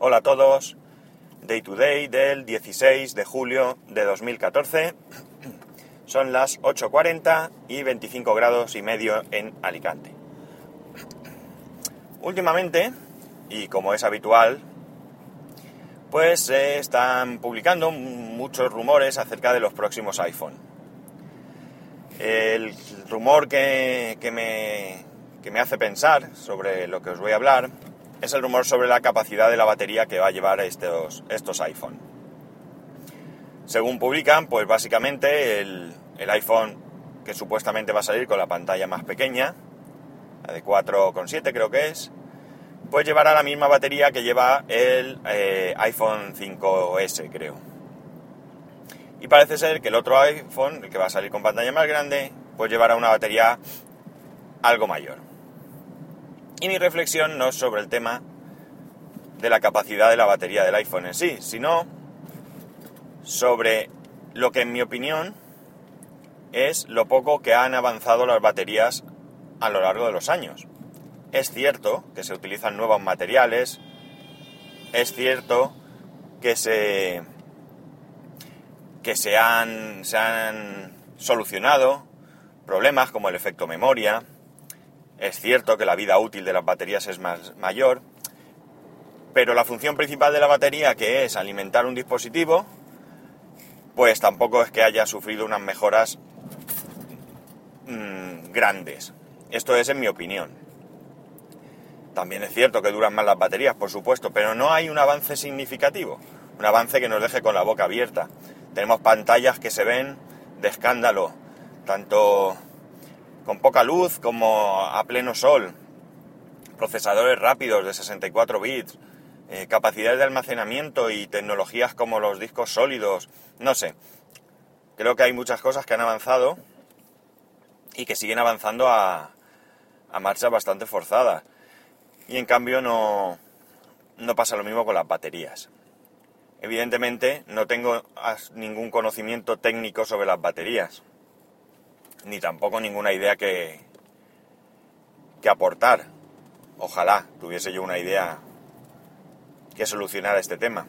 Hola a todos. Day to day del 16 de julio de 2014. Son las 8.40 y 25 grados y medio en Alicante. Últimamente, y como es habitual, pues se están publicando muchos rumores acerca de los próximos iPhone. El rumor que, me, que me hace pensar sobre lo que os voy a hablar es el rumor sobre la capacidad de la batería que va a llevar estos, estos iPhone. Según publican, pues básicamente el, el iPhone que supuestamente va a salir con la pantalla más pequeña, la de 4,7 creo que es, pues llevará la misma batería que lleva el eh, iPhone 5S, creo. Y parece ser que el otro iPhone, el que va a salir con pantalla más grande, pues llevará una batería algo mayor. Y mi reflexión no es sobre el tema de la capacidad de la batería del iPhone en sí, sino sobre lo que en mi opinión es lo poco que han avanzado las baterías a lo largo de los años. Es cierto que se utilizan nuevos materiales, es cierto que se que se han, se han solucionado problemas como el efecto memoria, es cierto que la vida útil de las baterías es más mayor, pero la función principal de la batería, que es alimentar un dispositivo, pues tampoco es que haya sufrido unas mejoras mmm, grandes. Esto es en mi opinión. También es cierto que duran más las baterías, por supuesto, pero no hay un avance significativo, un avance que nos deje con la boca abierta. Tenemos pantallas que se ven de escándalo, tanto con poca luz como a pleno sol, procesadores rápidos de 64 bits, eh, capacidades de almacenamiento y tecnologías como los discos sólidos, no sé. Creo que hay muchas cosas que han avanzado y que siguen avanzando a, a marchas bastante forzadas. Y en cambio no, no pasa lo mismo con las baterías. Evidentemente no tengo ningún conocimiento técnico sobre las baterías, ni tampoco ninguna idea que, que aportar. Ojalá tuviese yo una idea que solucionara este tema.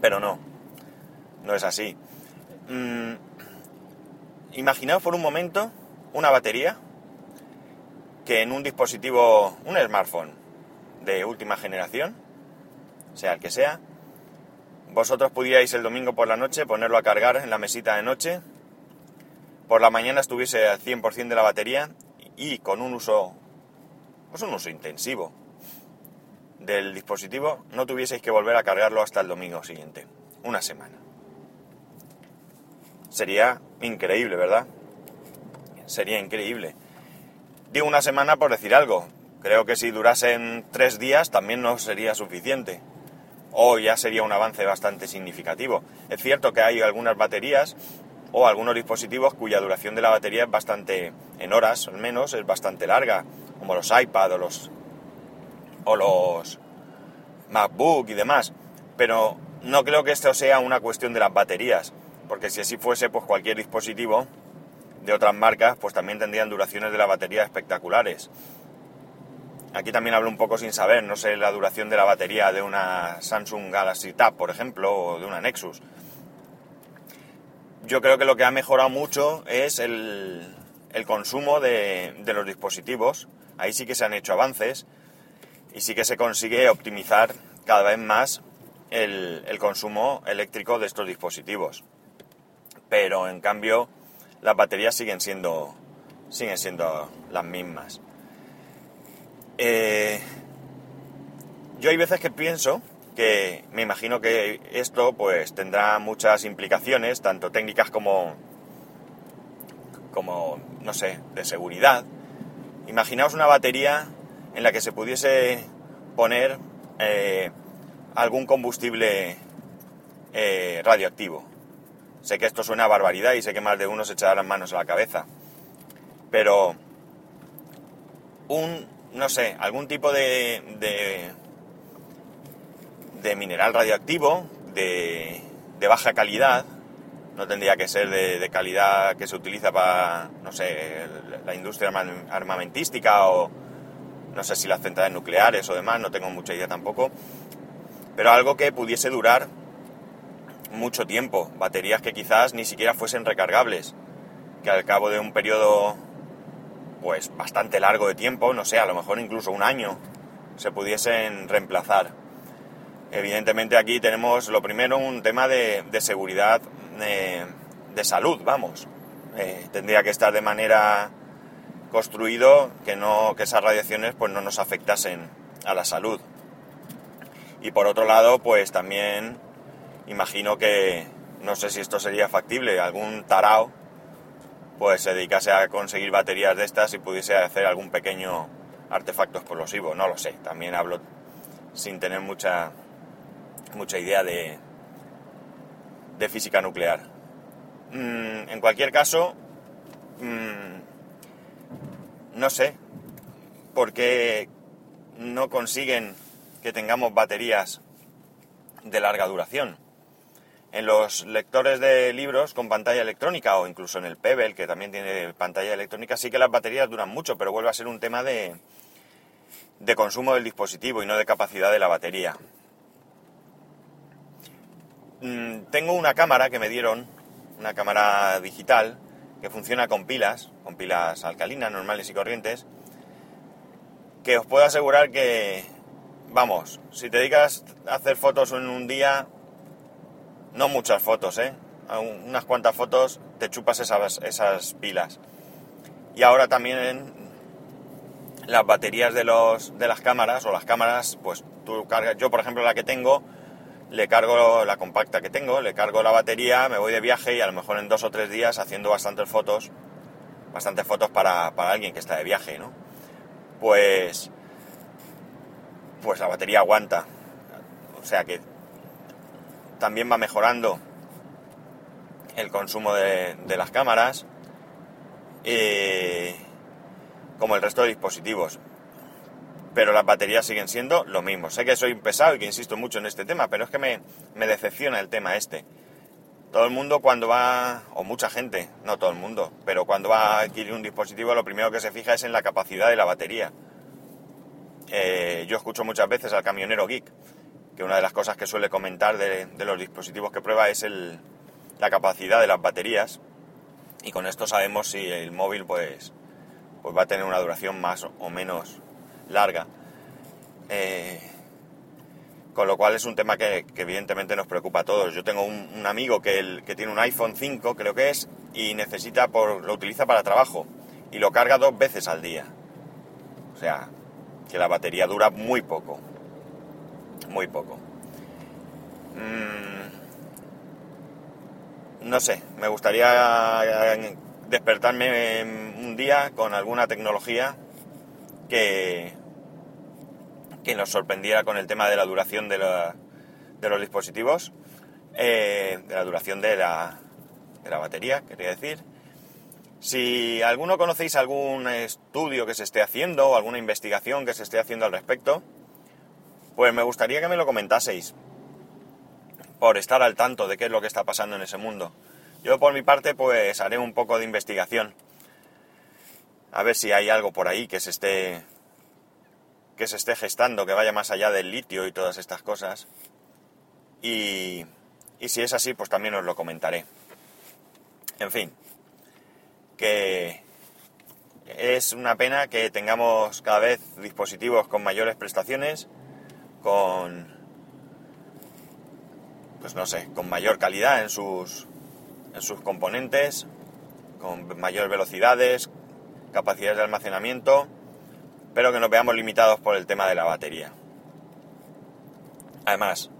Pero no, no es así. Mm, imaginaos por un momento una batería que en un dispositivo, un smartphone de última generación, sea el que sea, vosotros pudierais el domingo por la noche ponerlo a cargar en la mesita de noche, por la mañana estuviese al 100% de la batería y con un uso, pues un uso intensivo del dispositivo, no tuvieseis que volver a cargarlo hasta el domingo siguiente, una semana. Sería increíble, ¿verdad? Sería increíble. Digo una semana por decir algo. Creo que si durasen tres días también no sería suficiente. O ya sería un avance bastante significativo. Es cierto que hay algunas baterías o algunos dispositivos cuya duración de la batería es bastante, en horas al menos, es bastante larga, como los iPad o los, o los MacBook y demás. Pero no creo que esto sea una cuestión de las baterías, porque si así fuese, pues cualquier dispositivo de otras marcas, pues también tendrían duraciones de la batería espectaculares. Aquí también hablo un poco sin saber, no sé la duración de la batería de una Samsung Galaxy Tab, por ejemplo, o de una Nexus. Yo creo que lo que ha mejorado mucho es el, consumo de, los dispositivos. Ahí sí que se han hecho avances y sí que se consigue optimizar cada vez más el, el consumo eléctrico de estos dispositivos. Pero en cambio, las baterías siguen siendo, siguen siendo las mismas. Eh, yo hay veces que pienso que me imagino que esto pues tendrá muchas implicaciones, tanto técnicas como, como no sé, de seguridad. Imaginaos una batería en la que se pudiese poner eh, algún combustible eh, radioactivo Sé que esto suena a barbaridad y sé que más de uno se echará las manos a la cabeza. Pero un, no sé, algún tipo de, de, mineral radioactivo de, de, baja calidad, no tendría que ser de, calidad que se utiliza para, no sé, la industria armamentística o, no sé si las centrales nucleares o demás, no tengo mucha idea tampoco, pero algo que pudiese durar mucho tiempo, baterías que quizás ni siquiera fuesen recargables, que al cabo de un periodo pues bastante largo de tiempo, no sé, a lo mejor incluso un año, se pudiesen reemplazar. Evidentemente aquí tenemos lo primero un tema de, seguridad eh, de salud, vamos. Eh, tendría que estar de manera construido que no que esas radiaciones pues no nos afectasen a la salud. Y por otro lado, pues también imagino que no sé si esto sería factible, algún tarao pues se dedicase a conseguir baterías de estas y pudiese hacer algún pequeño artefacto explosivo, no lo sé, también hablo sin tener mucha mucha idea de, de física nuclear. Mm, en cualquier caso, mm, no sé por qué no consiguen que tengamos baterías de larga duración. En los lectores de libros con pantalla electrónica o incluso en el Pebble, que también tiene pantalla electrónica, sí que las baterías duran mucho, pero vuelve a ser un tema de, de consumo del dispositivo y no de capacidad de la batería. Mm, tengo una cámara que me dieron, una cámara digital, que funciona con pilas, con pilas alcalinas normales y corrientes, que os puedo asegurar que, vamos, si te dedicas a hacer fotos en un día, no muchas fotos, ¿eh? unas cuantas fotos te chupas esas, esas pilas. Y ahora también las baterías de, los, de las cámaras o las cámaras, pues tú cargas, yo por ejemplo la que tengo, le cargo la compacta que tengo, le cargo la batería, me voy de viaje y a lo mejor en dos o tres días haciendo bastantes fotos, bastantes fotos para, alguien que está de viaje, ¿no? Pues, pues la batería aguanta. O sea que también va mejorando el consumo de, las cámaras, eh, como el resto de dispositivos pero las baterías siguen siendo lo mismo. Sé que soy pesado y que insisto mucho en este tema, pero es que me, decepciona el tema este. Todo el mundo cuando va, o mucha gente, no todo el mundo, pero cuando va a adquirir un dispositivo lo primero que se fija es en la capacidad de la batería. Eh, yo escucho muchas veces al camionero geek, que una de las cosas que suele comentar de, los dispositivos que prueba es el, la capacidad de las baterías y con esto sabemos si el móvil pues, pues va a tener una duración más o menos larga. Eh, con lo cual es un tema que, evidentemente nos preocupa a todos. Yo tengo un, amigo que, el, que, tiene un iPhone 5, creo que es, y necesita por, lo utiliza para trabajo y lo carga dos veces al día. O sea, que la batería dura muy poco. Muy poco. Mm, no sé, me gustaría despertarme un día con alguna tecnología que, que nos sorprendiera con el tema de la duración de, de los dispositivos, eh, de la duración de la, de la batería, quería decir. Si alguno conocéis algún estudio que se esté haciendo o alguna investigación que se esté haciendo al respecto, pues me gustaría que me lo comentaseis por estar al tanto de qué es lo que está pasando en ese mundo. Yo por mi parte pues haré un poco de investigación a ver si hay algo por ahí que se esté que se esté gestando, que vaya más allá del litio y todas estas cosas. Y, y si es así, pues también os lo comentaré. En fin, que es una pena que tengamos cada vez dispositivos con mayores prestaciones, con, pues no sé, con mayor calidad en sus, en sus componentes, con mayores velocidades, capacidades de almacenamiento, pero que nos veamos limitados por el tema de la batería. Además,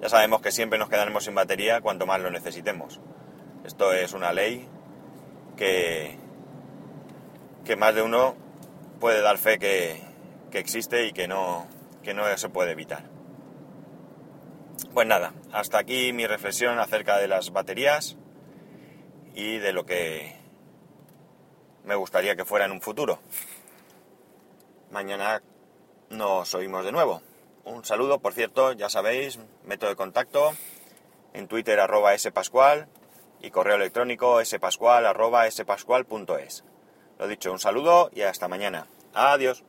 ya sabemos que siempre nos quedaremos sin batería cuanto más lo necesitemos. Esto es una ley que, que más de uno puede dar fe que, que existe y que no, que no se puede evitar. Pues nada, hasta aquí mi reflexión acerca de las baterías y de lo que me gustaría que fuera en un futuro. Mañana nos oímos de nuevo. Un saludo, por cierto, ya sabéis, método de contacto en Twitter arroba spascual y correo electrónico spascual arroba spascual.es. Lo dicho, un saludo y hasta mañana. Adiós.